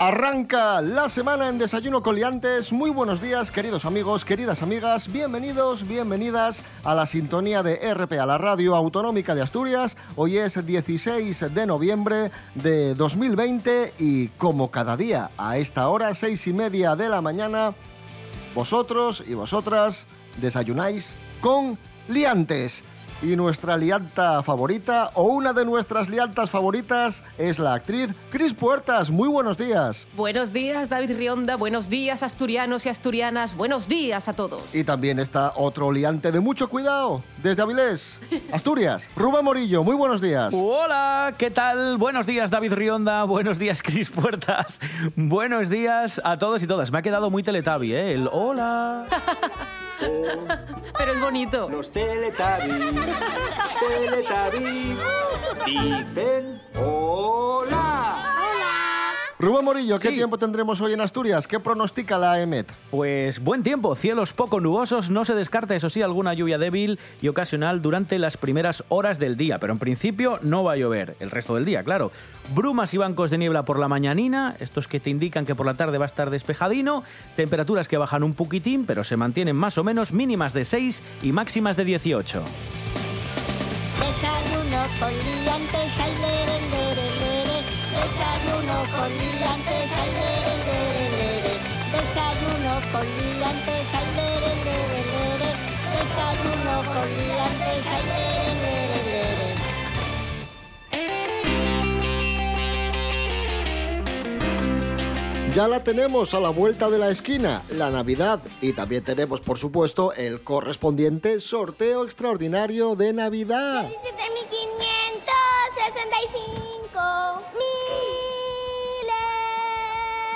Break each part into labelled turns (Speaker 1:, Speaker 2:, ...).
Speaker 1: Arranca la semana en Desayuno Coliantes. Muy buenos días, queridos amigos, queridas amigas. Bienvenidos, bienvenidas a la sintonía de RP, a la radio autonómica de Asturias. Hoy es 16 de noviembre de 2020 y como cada día a esta hora, seis y media de la mañana, vosotros y vosotras desayunáis con liantes. Y nuestra lianta favorita, o una de nuestras liantas favoritas, es la actriz Cris Puertas. Muy buenos días.
Speaker 2: Buenos días, David Rionda. Buenos días, asturianos y asturianas. Buenos días a todos.
Speaker 1: Y también está otro liante de mucho cuidado, desde Avilés, Asturias. Rubén Morillo, muy buenos días.
Speaker 3: Hola, ¿qué tal? Buenos días, David Rionda. Buenos días, Cris Puertas. Buenos días a todos y todas. Me ha quedado muy teletabi, ¿eh? El hola.
Speaker 2: Pero es bonito.
Speaker 4: Los Teletubbies, Teletubbies, dicen hola.
Speaker 1: Rubén Morillo, ¿qué
Speaker 3: Sí.
Speaker 1: tiempo tendremos hoy en Asturias? ¿Qué pronostica la EMET?
Speaker 3: Pues buen tiempo, cielos poco nubosos, no se descarta eso sí alguna lluvia débil y ocasional durante las primeras horas del día, pero en principio no va a llover, el resto del día, claro. Brumas y bancos de niebla por la mañanina, estos que te indican que por la tarde va a estar despejadino, temperaturas que bajan un poquitín, pero se mantienen más o menos mínimas de 6 y máximas de 18.
Speaker 5: Desayuno con liantes, ay, lere, lere, lere. Desayuno con liantes, ay, lere, lere, lere. Desayuno con liantes, ay, lere, lere, lere. Desayuno con liantes, ay, lere, lere, lere.
Speaker 1: Ya la tenemos a la vuelta de la esquina, la Navidad. Y también tenemos, por supuesto, el correspondiente sorteo extraordinario de Navidad.
Speaker 5: 17.565 miles.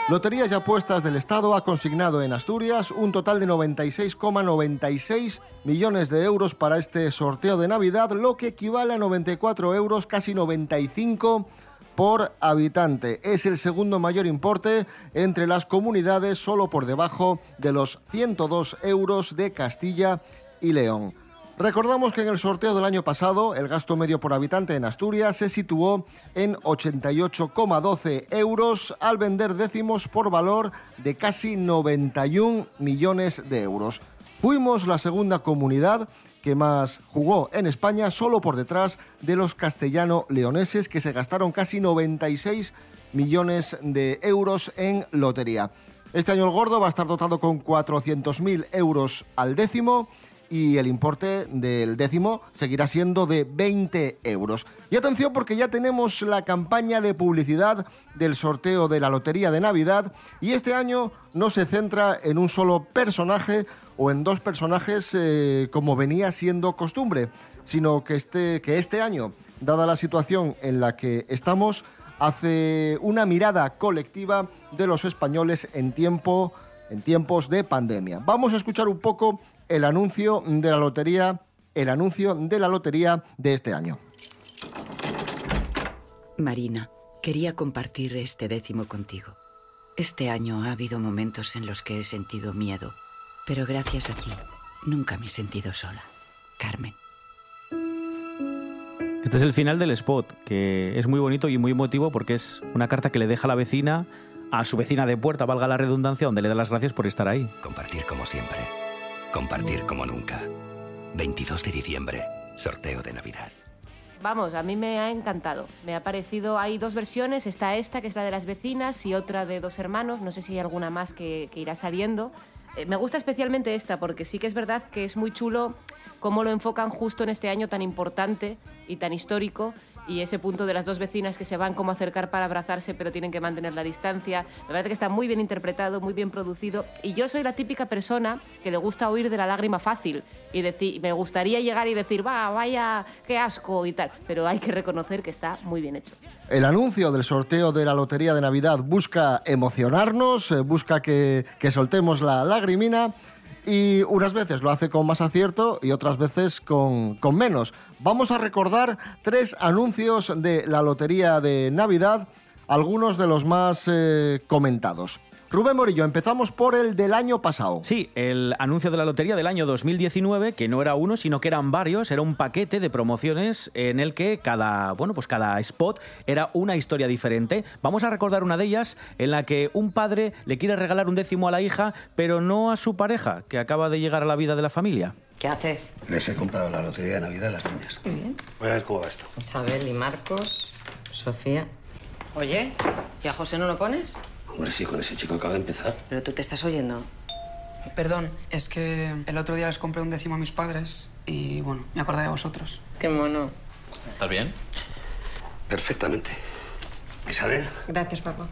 Speaker 1: Loterías y Apuestas del Estado ha consignado en Asturias un total de 96,96 millones de euros para este sorteo de Navidad, lo que equivale a 94 euros, casi 95 por habitante. Es el segundo mayor importe entre las comunidades, solo por debajo de los 102 euros de Castilla y León. Recordamos que en el sorteo del año pasado el gasto medio por habitante en Asturias se situó en 88,12 euros al vender décimos por valor de casi 91 millones de euros. Fuimos la segunda comunidad que más jugó en España solo por detrás de los castellano-leoneses que se gastaron casi 96 millones de euros en lotería. Este año el gordo va a estar dotado con 400.000 euros al décimo y el importe del décimo seguirá siendo de 20 euros. Y atención porque ya tenemos la campaña de publicidad del sorteo de la Lotería de Navidad y este año no se centra en un solo personaje o en dos personajes eh, como venía siendo costumbre, sino que este, que este año, dada la situación en la que estamos, hace una mirada colectiva de los españoles en tiempo en tiempos de pandemia. Vamos a escuchar un poco el anuncio de la lotería, el anuncio de la lotería de este año.
Speaker 6: Marina, quería compartir este décimo contigo. Este año ha habido momentos en los que he sentido miedo, pero gracias a ti nunca me he sentido sola. Carmen.
Speaker 3: Este es el final del spot, que es muy bonito y muy emotivo porque es una carta que le deja la vecina a su vecina de puerta, valga la redundancia, donde le da las gracias por estar ahí.
Speaker 7: Compartir como siempre. Compartir como nunca. 22 de diciembre. Sorteo de Navidad.
Speaker 2: Vamos, a mí me ha encantado. Me ha parecido, hay dos versiones, está esta, que es la de las vecinas, y otra de dos hermanos, no sé si hay alguna más que, irá saliendo. Eh, me gusta especialmente esta, porque sí que es verdad que es muy chulo cómo lo enfocan justo en este año tan importante y tan histórico, y ese punto de las dos vecinas que se van como a acercar para abrazarse, pero tienen que mantener la distancia. Me parece que está muy bien interpretado, muy bien producido, y yo soy la típica persona que le gusta oír de la lágrima fácil, y decir, me gustaría llegar y decir, va, vaya, qué asco y tal, pero hay que reconocer que está muy bien hecho.
Speaker 1: El anuncio del sorteo de la Lotería de Navidad busca emocionarnos, eh, busca que, que soltemos la lagrimina y unas veces lo hace con más acierto y otras veces con, con menos. Vamos a recordar tres anuncios de la Lotería de Navidad algunos de los más eh, comentados. Rubén Morillo, empezamos por el del año pasado.
Speaker 3: Sí, el anuncio de la lotería del año 2019, que no era uno, sino que eran varios, era un paquete de promociones en el que cada, bueno, pues cada spot era una historia diferente. Vamos a recordar una de ellas en la que un padre le quiere regalar un décimo a la hija, pero no a su pareja, que acaba de llegar a la vida de la familia.
Speaker 8: ¿Qué haces?
Speaker 9: Les he comprado la lotería de Navidad a las niñas.
Speaker 8: Muy bien.
Speaker 9: Voy a ver cómo va esto.
Speaker 8: Isabel y Marcos, Sofía. Oye, ¿y a José no lo pones?
Speaker 9: Hombre, sí, con ese chico acaba de empezar.
Speaker 8: Pero tú te estás oyendo.
Speaker 10: Perdón, es que el otro día les compré un décimo a mis padres y bueno, me acordé de vosotros.
Speaker 8: Qué mono.
Speaker 9: ¿Estás bien? Perfectamente. Isabel,
Speaker 8: Gracias, papá.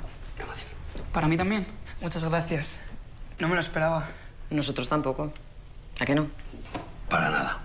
Speaker 10: Para mí también. Muchas gracias. No me lo esperaba.
Speaker 8: Nosotros tampoco. ¿A qué no?
Speaker 9: para nada.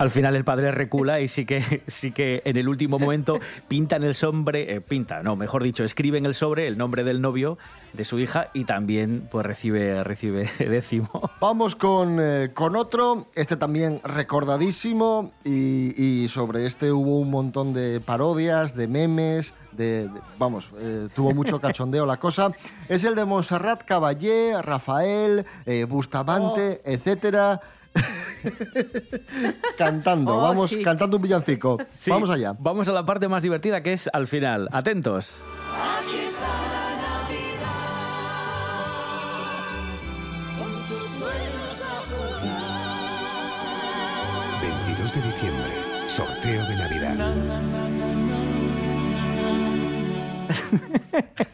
Speaker 3: Al final el padre recula y sí que, sí que en el último momento pinta en el sobre, eh, pinta, no, mejor dicho, escribe en el sobre el nombre del novio de su hija y también pues recibe, recibe décimo.
Speaker 1: Vamos con, eh, con otro, este también recordadísimo y, y sobre este hubo un montón de parodias, de memes, de, de- vamos, eh, tuvo mucho cachondeo la cosa. Es el de Montserrat Caballé, Rafael, eh, Bustamante, etcétera. cantando,
Speaker 3: Oh,
Speaker 1: vamos,
Speaker 3: sí.
Speaker 1: cantando un villancico.
Speaker 3: Sí,
Speaker 1: Vamos allá.
Speaker 3: Vamos a la parte más divertida que es al final. Atentos.
Speaker 11: Aquí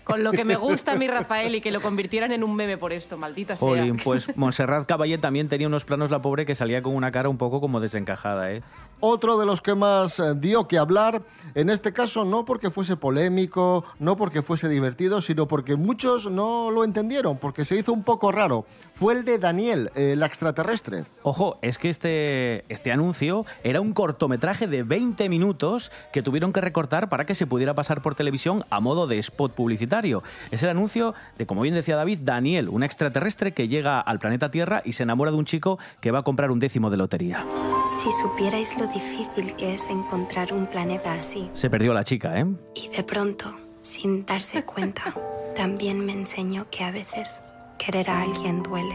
Speaker 11: Con
Speaker 2: lo que me gusta a mi Rafael y que lo convirtieran en un meme por esto, maldita sea.
Speaker 3: Jolín, pues Montserrat Caballé también tenía unos planos la pobre que salía con una cara un poco como desencajada, ¿eh?
Speaker 1: Otro de los que más eh, dio que hablar, en este caso no porque fuese polémico, no porque fuese divertido, sino porque muchos no lo entendieron, porque se hizo un poco raro. Fue el de Daniel, el extraterrestre.
Speaker 3: Ojo, es que este, este anuncio era un cortometraje de 20 minutos que tuvieron que recortar para que se pudiera pasar por televisión a modo de spot publicitario. Es el anuncio de, como bien decía David, Daniel, un extraterrestre que llega al planeta Tierra y se enamora de un chico que va a comprar un décimo de lotería.
Speaker 12: Si supierais lo difícil que es encontrar un planeta así,
Speaker 3: Se perdió la chica, ¿eh?
Speaker 12: y de pronto, sin darse cuenta, también me enseñó que a veces querer a alguien duele.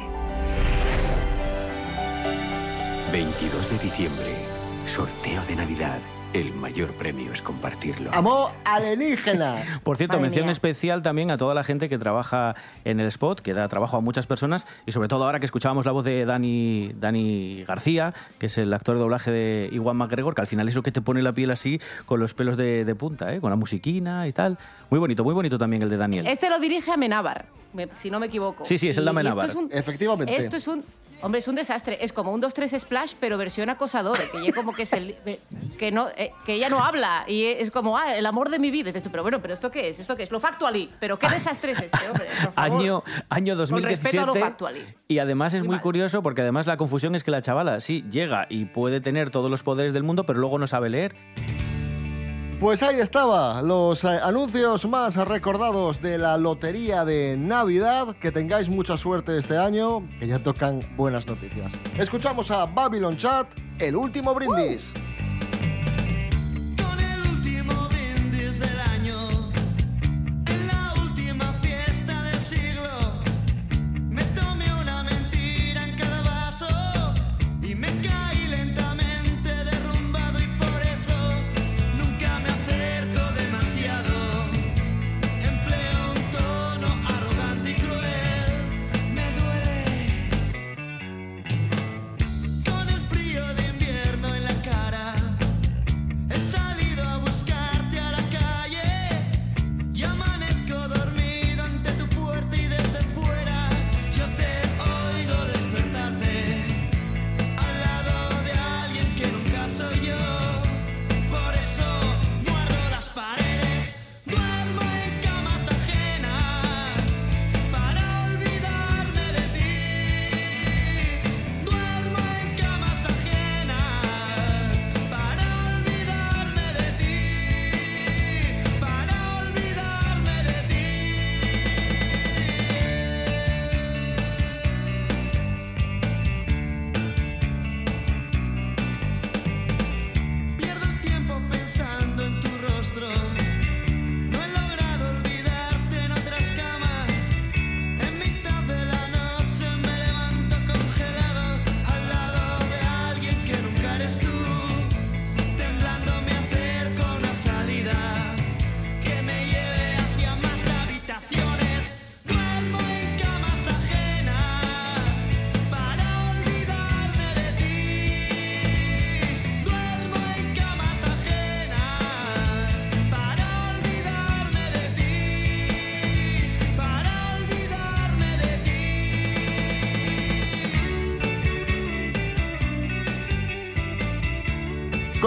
Speaker 7: 22 de diciembre, sorteo de Navidad. El mayor premio es compartirlo.
Speaker 1: Amor alienígena.
Speaker 3: Por cierto,
Speaker 1: Madre
Speaker 3: mención
Speaker 1: mía.
Speaker 3: especial también a toda la gente que trabaja en el spot, que da trabajo a muchas personas y sobre todo ahora que escuchábamos la voz de Dani, Dani García, que es el actor de doblaje de Iwan McGregor, que al final es lo que te pone la piel así con los pelos de, de punta, ¿eh? con la musiquina y tal. Muy bonito, muy bonito también el de Daniel.
Speaker 2: Este lo dirige Amenábar, me- si no me equivoco.
Speaker 3: Sí, sí, es el de
Speaker 2: esto
Speaker 3: Amenábar.
Speaker 2: es un-
Speaker 1: Efectivamente.
Speaker 2: Esto es un... Hombre, es un desastre. Es como un 2-3 Splash, pero versión acosador. Que ya como que, es el- que, no, eh, que ella no habla. Y es como, ah, el amor de mi vida. Y dices tú, pero bueno, ¿pero esto qué es? ¿Esto qué es? Lo factually. ¿Pero qué desastre es este, hombre? Por favor.
Speaker 3: Año, año
Speaker 2: Con respeto a lo
Speaker 3: 2017.
Speaker 2: factually.
Speaker 3: Y además es
Speaker 2: Muy
Speaker 3: muy curioso porque además la confusión es que la chavala sí llega y puede tener todos los poderes del mundo, pero luego no sabe leer.
Speaker 1: Pues ahí estaba, los eh, anuncios más recordados de la Lotería de Navidad. Que tengáis mucha suerte este año, que ya tocan buenas noticias. Escuchamos a Babylon Chat, el último brindis.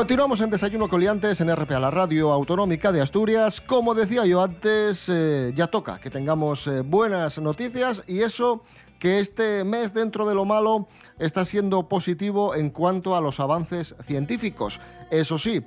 Speaker 1: Continuamos en Desayuno Coliantes en RPA, la radio autonómica de Asturias. Como decía yo antes, eh, ya toca que tengamos eh, buenas noticias y eso que este mes dentro de lo malo está siendo positivo en cuanto a los avances científicos. Eso sí,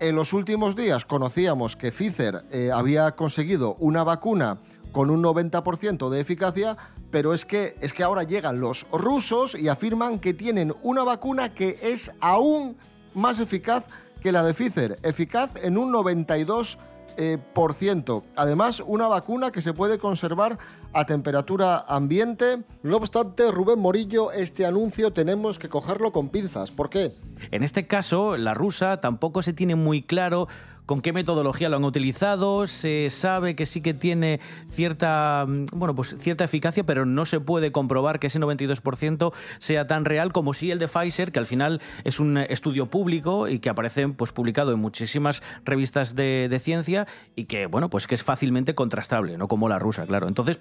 Speaker 1: en los últimos días conocíamos que Pfizer eh, había conseguido una vacuna con un 90% de eficacia, pero es que, es que ahora llegan los rusos y afirman que tienen una vacuna que es aún más eficaz que la de Pfizer, eficaz en un 92%. eh. Además, una vacuna que se puede conservar a temperatura ambiente. No obstante, Rubén Morillo, este anuncio tenemos que cogerlo con pinzas. ¿Por qué?
Speaker 3: En este caso, la rusa tampoco se tiene muy claro con qué metodología lo han utilizado, se sabe que sí que tiene cierta, mm, bueno, pues cierta eficacia, pero no se puede comprobar que ese 92% sea tan real como si el de Pfizer, que al final es un estudio público y que aparece pues publicado en muchísimas revistas de, de ciencia y que, bueno, pues que es fácilmente contrastable, no como la rusa, claro. Entonces,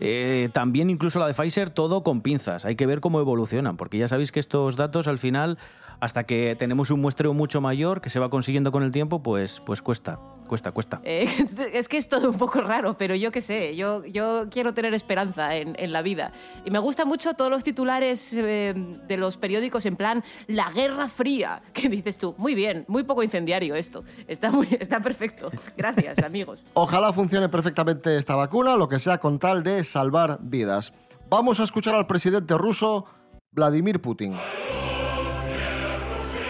Speaker 3: eh, también incluso la de Pfizer, todo con pinzas. Hay que ver cómo evolucionan, porque ya sabéis que estos datos al final, hasta que tenemos un muestreo mucho mayor que se va consiguiendo con el tiempo, pues, pues cuesta, cuesta, cuesta.
Speaker 2: Eh, es que es todo un poco raro, pero yo qué sé, yo, yo quiero tener esperanza en, en la vida. Y me gustan mucho todos los titulares eh, de los periódicos en plan La Guerra Fría, que dices tú, muy bien, muy poco incendiario esto. Está, muy, está perfecto. Gracias, amigos.
Speaker 1: Ojalá funcione perfectamente esta vacuna, lo que sea con tal de salvar vidas. Vamos a escuchar al presidente ruso, Vladimir Putin.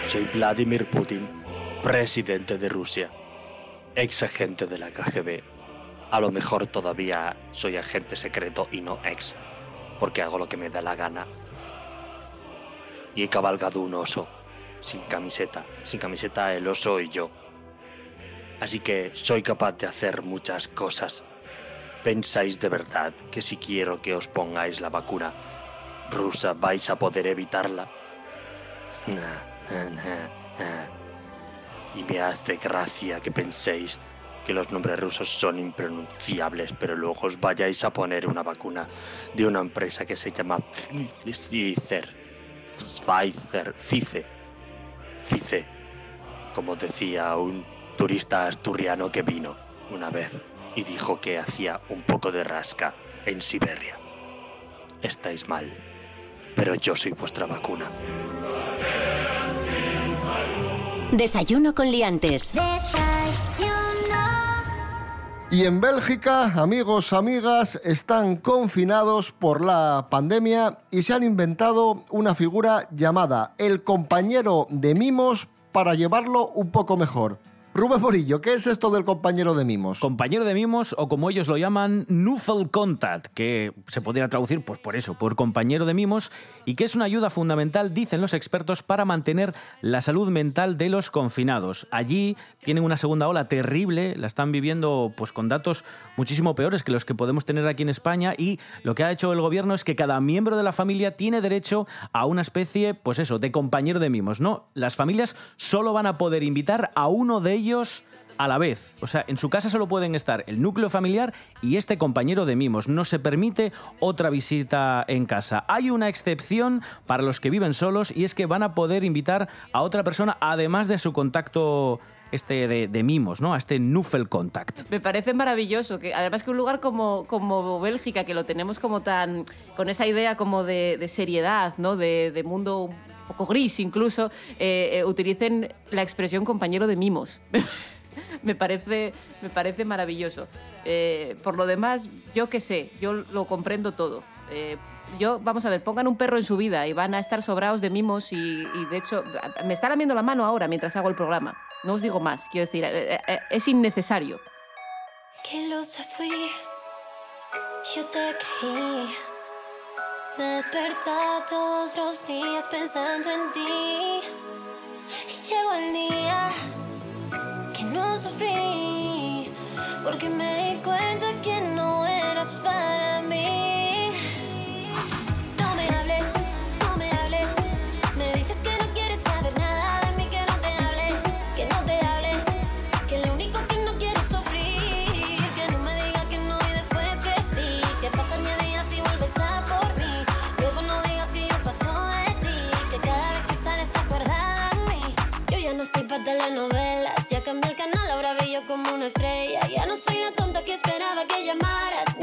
Speaker 13: Soy Vladimir Putin, presidente de Rusia, ex agente de la KGB. A lo mejor todavía soy agente secreto y no ex, porque hago lo que me da la gana. Y he cabalgado un oso, sin camiseta. Sin camiseta el oso y yo. Así que soy capaz de hacer muchas cosas. ¿Pensáis de verdad que si quiero que os pongáis la vacuna rusa vais a poder evitarla? Nah. Y me hace gracia que penséis que los nombres rusos son impronunciables, pero luego os vayáis a poner una vacuna de una empresa que se llama Pfizer. Pfizer, Fice. Fice. Como decía un turista asturiano que vino una vez y dijo que hacía un poco de rasca en Siberia. Estáis mal, pero yo soy vuestra vacuna.
Speaker 14: Desayuno con liantes.
Speaker 1: Y en Bélgica, amigos, amigas, están confinados por la pandemia y se han inventado una figura llamada el compañero de mimos para llevarlo un poco mejor. Rubén Morillo, ¿qué es esto del compañero de mimos?
Speaker 3: Compañero de mimos, o como ellos lo llaman, Nuffelcontact, que se podría traducir, pues por eso, por compañero de mimos, y que es una ayuda fundamental, dicen los expertos, para mantener la salud mental de los confinados. Allí tienen una segunda ola terrible, la están viviendo pues con datos muchísimo peores que los que podemos tener aquí en España, y lo que ha hecho el gobierno es que cada miembro de la familia tiene derecho a una especie, pues eso, de compañero de mimos, ¿no? Las familias solo van a poder invitar a uno de ellos a la vez. O sea, en su casa solo pueden estar el núcleo familiar y este compañero de mimos. No se permite otra visita en casa. Hay una excepción para los que viven solos y es que van a poder invitar a otra persona además de su contacto este de, mimos, ¿no? A este Nuffel Contact.
Speaker 2: Me parece maravilloso, que además que un lugar como, como Bélgica, que lo tenemos como tan, con esa idea como de, seriedad, ¿no? De, mundo un poco gris incluso, eh, eh, utilicen la expresión compañero de mimos. me, parece, me parece maravilloso. Eh, por lo demás, yo qué sé, yo lo comprendo todo. Eh, yo, vamos a ver, pongan un perro en su vida y van a estar sobrados de mimos y, y, de hecho me está lamiendo la mano ahora mientras hago el programa. No os digo más, quiero decir, eh, eh, es innecesario.
Speaker 15: Que lo fui, yo te creí. Me despertaba todos los días pensando en ti. Y llegó el día que no sufrí, porque me di cuenta telenovelas. Ya cambié el canal, ahora brillo como una estrella. Ya no soy la tonta que esperaba que llamaras.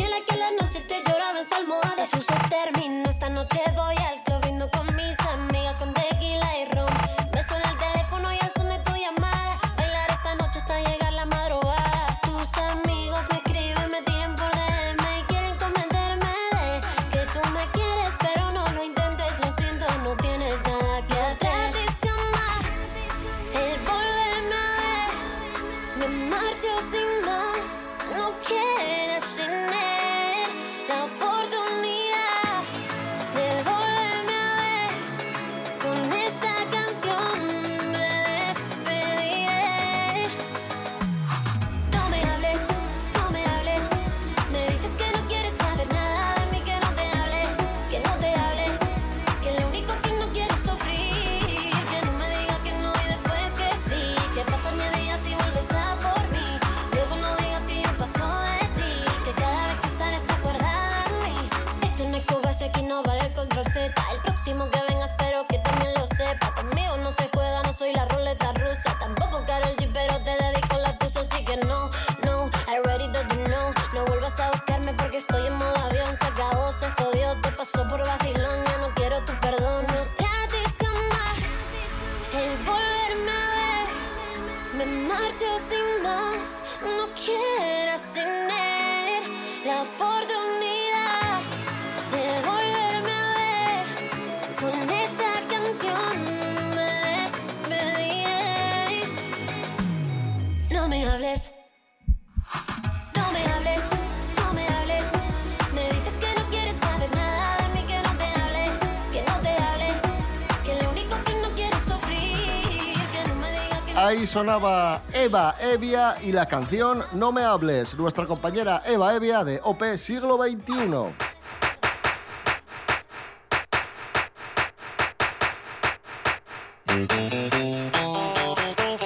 Speaker 1: Ahí sonaba Eva Evia y la canción No me hables, nuestra compañera Eva Evia de OP Siglo XXI.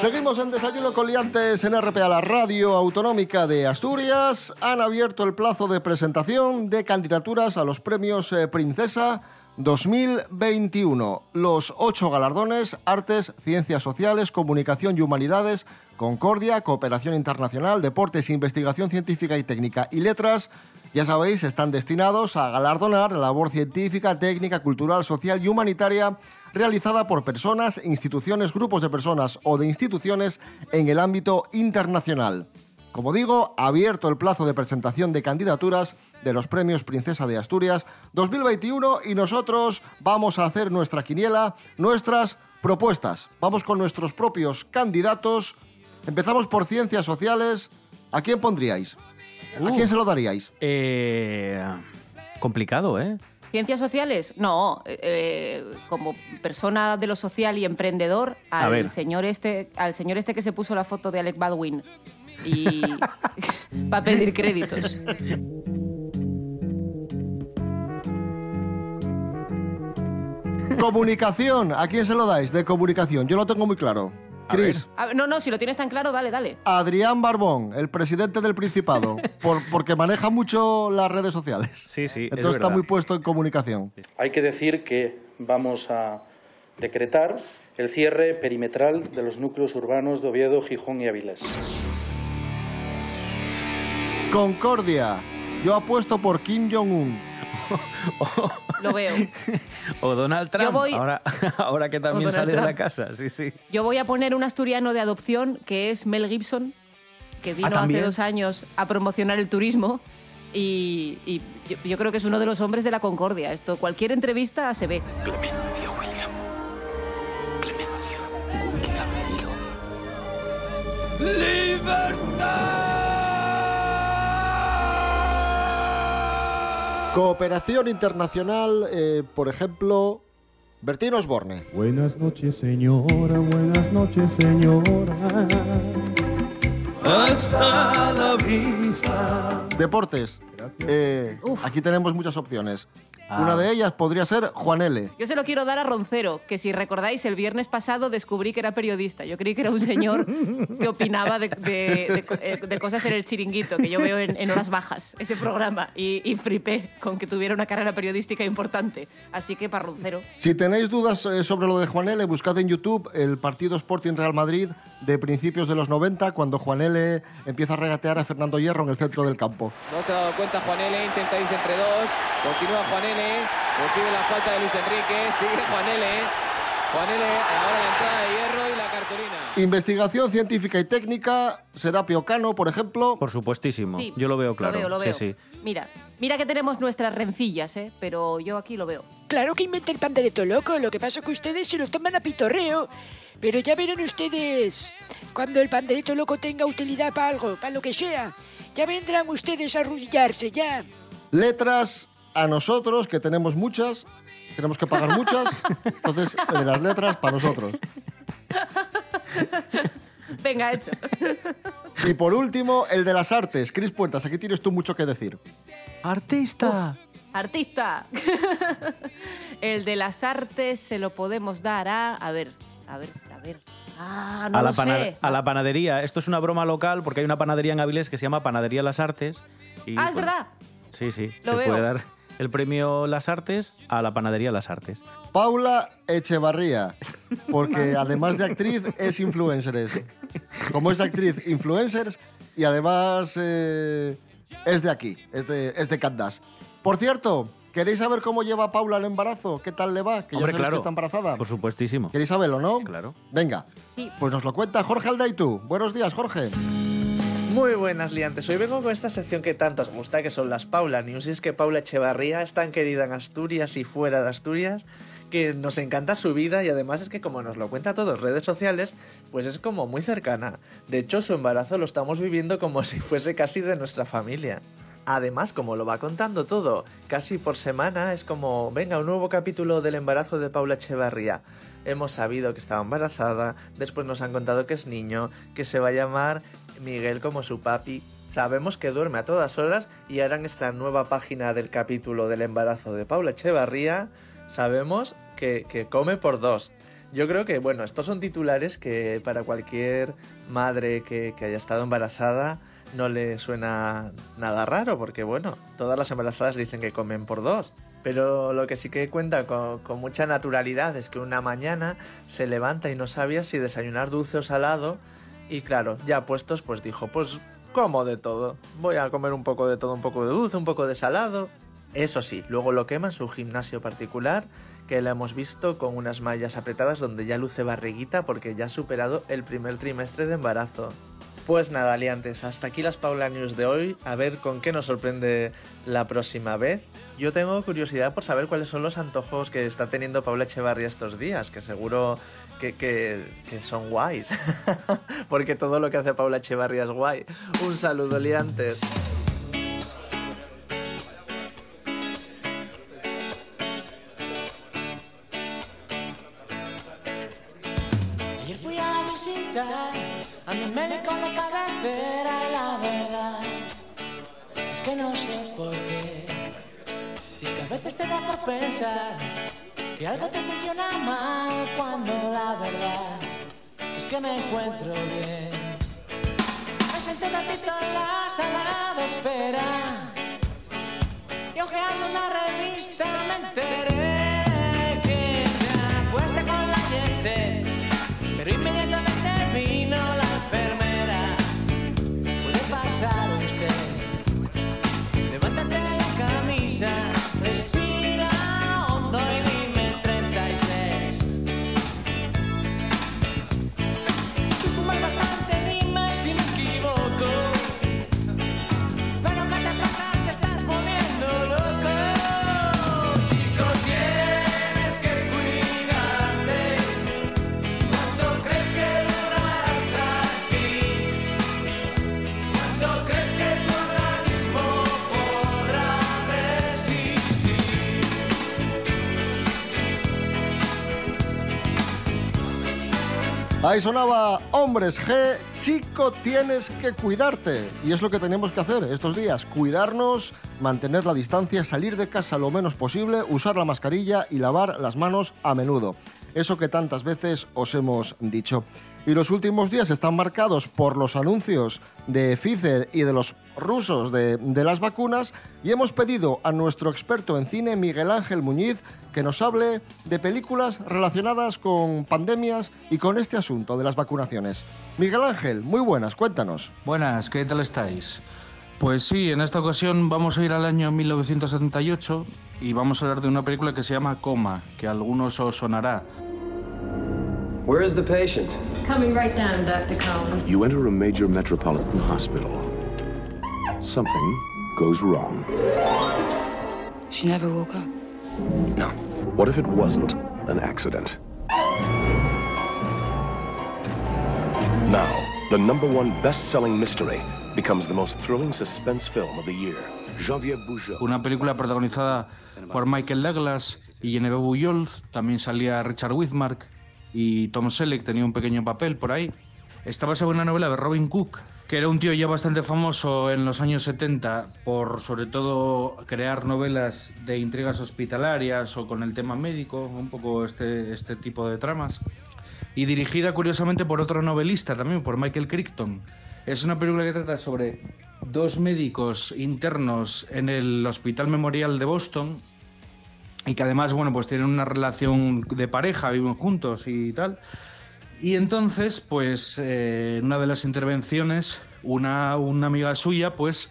Speaker 1: Seguimos en Desayuno con Liantes en RPA, la radio autonómica de Asturias. Han abierto el plazo de presentación de candidaturas a los premios eh, Princesa 2021. Los ocho galardones, artes, ciencias sociales, comunicación y humanidades, concordia, cooperación internacional, deportes, investigación científica y técnica y letras, ya sabéis, están destinados a galardonar la labor científica, técnica, cultural, social y humanitaria realizada por personas, instituciones, grupos de personas o de instituciones en el ámbito internacional. Como digo, abierto el plazo de presentación de candidaturas de los premios Princesa de Asturias 2021 y nosotros vamos a hacer nuestra quiniela, nuestras propuestas. Vamos con nuestros propios candidatos. Empezamos por ciencias sociales. ¿A quién pondríais? ¿A quién se lo daríais?
Speaker 3: Eh, complicado, ¿eh?
Speaker 2: ¿Ciencias sociales? No, eh, como persona de lo social y emprendedor, al señor este, al señor este que se puso la foto de Alec Baldwin y va a pedir créditos.
Speaker 1: Comunicación. ¿A quién se lo dais de comunicación? Yo lo tengo muy claro. Cris.
Speaker 2: No, no, si lo tienes tan claro, dale, dale.
Speaker 1: Adrián Barbón, el presidente del Principado, por- porque maneja mucho las redes sociales.
Speaker 3: Sí, sí,
Speaker 1: Entonces está muy puesto en comunicación.
Speaker 16: Hay que decir que vamos a decretar el cierre perimetral de los núcleos urbanos de Oviedo, Gijón y Avilés.
Speaker 1: Concordia. Yo apuesto por Kim Jong-un.
Speaker 2: Lo veo.
Speaker 3: O Donald Trump,
Speaker 2: voy-
Speaker 3: ahora, ahora que también sale de la casa. Sí, sí.
Speaker 2: Yo voy a poner un asturiano de adopción que es Mel Gibson, que vino hace
Speaker 3: Ah,
Speaker 2: dos años a promocionar el turismo y, y yo, yo creo que es uno de los hombres de la concordia. Esto, cualquier entrevista se ve.
Speaker 7: Clemencia, William. Clemencia. William,
Speaker 1: Cooperación internacional, eh, por ejemplo, Bertín Osborne.
Speaker 17: Buenas noches, señora, buenas noches, señora. Hasta la vista.
Speaker 1: Deportes. Eh, aquí tenemos muchas opciones.
Speaker 3: Ah.
Speaker 1: Una de ellas podría ser Juan L.
Speaker 2: Yo se lo quiero dar a Roncero, que si recordáis, el viernes pasado descubrí que era periodista. Yo creí que era un señor que opinaba de, de- de eh, de cosas en el chiringuito, que yo veo en, en horas bajas, ese programa, y, y flipé con que tuviera una carrera periodística importante. Así que para Roncero.
Speaker 1: Si tenéis dudas eh, sobre lo de Juan L, buscad en YouTube el partido Sporting Real Madrid de principios de los 90 cuando Juan L. empieza a regatear a Fernando Hierro en el centro del campo.
Speaker 18: No se ha dado cuenta Juan L, intenta irse entre dos. Continúa Juan L, recibe la falta de Luis Enrique, sigue Juan L. Juan L, ahora la entrada de Hierro y la cartulina.
Speaker 1: Investigación científica y técnica, Serapio Cano, por ejemplo.
Speaker 3: Por supuestísimo,
Speaker 2: Sí,
Speaker 3: yo lo veo claro.
Speaker 2: Lo veo, lo veo.
Speaker 3: Sí, sí.
Speaker 2: Mira, mira que tenemos nuestras rencillas, ¿eh? Pero yo aquí lo veo.
Speaker 19: Claro que inventa el pandereto loco, lo que pasa es que ustedes se lo toman a pitorreo. Pero ya verán ustedes, cuando el pandereto loco tenga utilidad para algo, para lo que sea, ya vendrán ustedes a arrodillarse, ya.
Speaker 1: Letras a nosotros, que tenemos muchas, tenemos que pagar muchas, entonces el de las letras para nosotros.
Speaker 2: Venga, hecho.
Speaker 1: Y por último, el de las artes. Cris Puertas, aquí tienes tú mucho que decir.
Speaker 3: ¡Artista!
Speaker 2: Artista. el de las artes se lo podemos dar a... A ver, a ver, ver. Ah, no
Speaker 3: a, la
Speaker 2: lo
Speaker 3: pana-
Speaker 2: sé.
Speaker 3: a la panadería. Esto es una broma local porque hay una panadería en Avilés que se llama Panadería Las Artes. y,
Speaker 2: Ah, es
Speaker 3: bueno,
Speaker 2: verdad.
Speaker 3: Sí, sí.
Speaker 2: Lo
Speaker 3: se
Speaker 2: veo.
Speaker 3: puede dar el premio Las Artes a la Panadería Las Artes.
Speaker 1: Paula Echevarría, porque además de actriz es influencer. Como es actriz, influencers y además eh, es de aquí, es de, es de Candas. Por cierto, ¿queréis saber cómo lleva Paula el embarazo? ¿Qué tal le va? Que
Speaker 3: Hombre,
Speaker 1: ya sabéis
Speaker 3: claro.
Speaker 1: que está embarazada.
Speaker 3: Por supuestísimo.
Speaker 1: ¿Queréis saberlo, no?
Speaker 3: Claro.
Speaker 1: Venga, pues nos lo cuenta Jorge Aldaitu. Buenos días, Jorge.
Speaker 20: Muy buenas liantes, hoy vengo con esta sección que tanto os gusta, que son las Paula News, y es que Paula Echevarría es tan querida en Asturias y fuera de Asturias, que nos encanta su vida y además es que como nos lo cuenta todo en redes sociales, pues es como muy cercana. De hecho, su embarazo lo estamos viviendo como si fuese casi de nuestra familia. Además, como lo va contando todo, casi por semana es como, venga, un nuevo capítulo del embarazo de Paula Echevarría. Hemos sabido que estaba embarazada, después nos han contado que es niño, que se va a llamar Miguel como su papi. Sabemos que duerme a todas horas y ahora en esta nueva página del capítulo del embarazo de Paula Echevarría sabemos que, que come por dos. Yo creo que, bueno, estos son titulares que para cualquier madre que, que haya estado embarazada no le suena nada raro, porque, bueno, todas las embarazadas dicen que comen por dos. Pero lo que sí que cuenta con, mucha naturalidad es que una mañana se levanta y no sabía si desayunar dulce o salado. Y claro, ya puestos, pues dijo, pues como de todo. Voy a comer un poco de todo, un poco de dulce, un poco de salado. Eso sí, luego lo quema en su gimnasio particular, que la hemos visto con unas mallas apretadas donde ya luce barriguita porque ya ha superado el primer trimestre de embarazo. Pues nada, liantes, hasta aquí las Paula News de hoy, a ver con qué nos sorprende la próxima vez. Yo tengo curiosidad por saber cuáles son los antojos que está teniendo Paula Echevarría estos días, que seguro que, que- son guays, porque todo lo que hace Paula Echevarría es guay. Un saludo, liantes.
Speaker 11: Que me encuentro bien. Me senté un ratito en la sala de espera y ojeando una revista me enteré
Speaker 1: Ahí sonaba Hombres G, chico, tienes que cuidarte. Y es lo que tenemos que hacer estos días, cuidarnos, mantener la distancia, salir de casa lo menos posible, usar la mascarilla y lavar las manos a menudo. Eso que tantas veces os hemos dicho. Y los últimos días están marcados por los anuncios de Pfizer y de los rusos de, de las vacunas y hemos pedido a nuestro experto en cine, Miguel Ángel Muñiz, que nos hable de películas relacionadas con pandemias y con este asunto de las vacunaciones. Miguel Ángel, muy buenas, cuéntanos.
Speaker 21: Buenas, ¿qué tal estáis? Pues sí, en esta ocasión vamos a ir al año 1978 y vamos a hablar de una película que se llama Coma, que a algunos os sonará.
Speaker 22: Where is the patient?
Speaker 23: Coming right down, Dr. Cohen.
Speaker 24: You enter a major metropolitan hospital. Something goes wrong.
Speaker 23: She never woke up.
Speaker 24: No. What if it wasn't an accident? Now, the number one best-selling mystery becomes the most thrilling suspense film of the year. Javier Bujo.
Speaker 21: Una película protagonizada por Michael Douglas y Genevieve Bujold. También salía Richard Widmark y Tom Selleck tenía un pequeño papel por ahí. Está basada en una novela de Robin Cook, que era un tío ya bastante famoso en los años 70 por sobre todo crear novelas de intrigas hospitalarias o con el tema médico, un poco este, este tipo de tramas. Y dirigida curiosamente por otro novelista también, por Michael Crichton. Es una película que trata sobre dos médicos internos en el Hospital Memorial de Boston y que además, bueno, pues tienen una relación de pareja, viven juntos y tal. Y entonces, pues, eh, una de las intervenciones, una, una amiga suya, pues,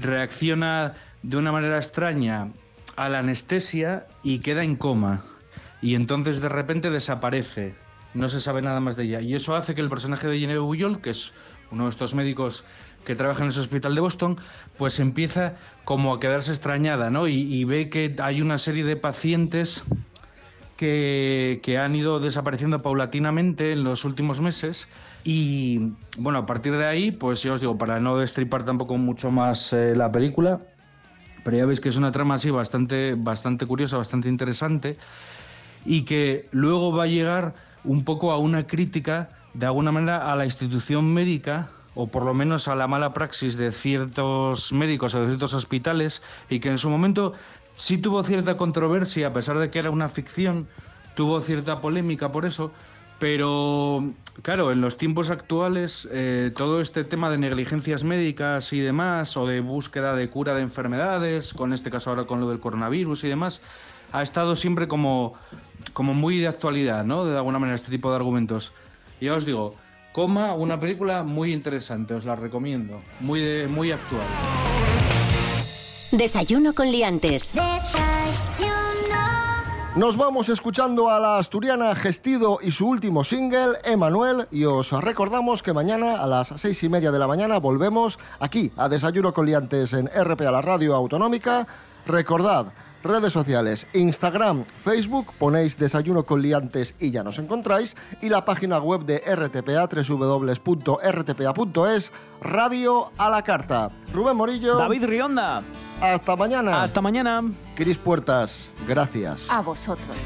Speaker 21: reacciona de una manera extraña a la anestesia y queda en coma. Y entonces de repente desaparece. No se sabe nada más de ella. Y eso hace que el personaje de Genevieve Bujold, que es uno de estos médicos que trabaja en ese hospital de Boston, pues empieza como a quedarse extrañada, ¿no? Y, y ve que hay una serie de pacientes que, que, han ido desapareciendo paulatinamente en los últimos meses. Y bueno, a partir de ahí, pues ya os digo, para no destripar tampoco mucho más eh, la película, pero ya veis que es una trama así bastante, bastante curiosa, bastante interesante, y que luego va a llegar un poco a una crítica, de alguna manera, a la institución médica o por lo menos a la mala praxis de ciertos médicos o de ciertos hospitales y que en su momento sí tuvo cierta controversia, a pesar de que era una ficción, tuvo cierta polémica por eso, pero claro, en los tiempos actuales eh, todo este tema de negligencias médicas y demás, o de búsqueda de cura de enfermedades, con este caso ahora con lo del coronavirus y demás, ha estado siempre como, como muy de actualidad, ¿no? De alguna manera, este tipo de argumentos. Ya os digo, Coma, una película muy interesante, os la recomiendo, muy, de, muy actual.
Speaker 14: Desayuno con liantes.
Speaker 1: Nos vamos escuchando a la asturiana Gestido y su último single, Emanuel, y os recordamos que mañana a las seis y media de la mañana volvemos aquí a Desayuno con liantes en RPA, la radio autonómica. Recordad, redes sociales, Instagram, Facebook, ponéis Desayuno con Liantes y ya nos encontráis, y la página web de RTPA, www.rtpa.es, Radio a la Carta. Rubén Morillo.
Speaker 3: David Rionda.
Speaker 1: Hasta mañana.
Speaker 3: Hasta mañana.
Speaker 1: Cris Puertas, gracias.
Speaker 2: A vosotros.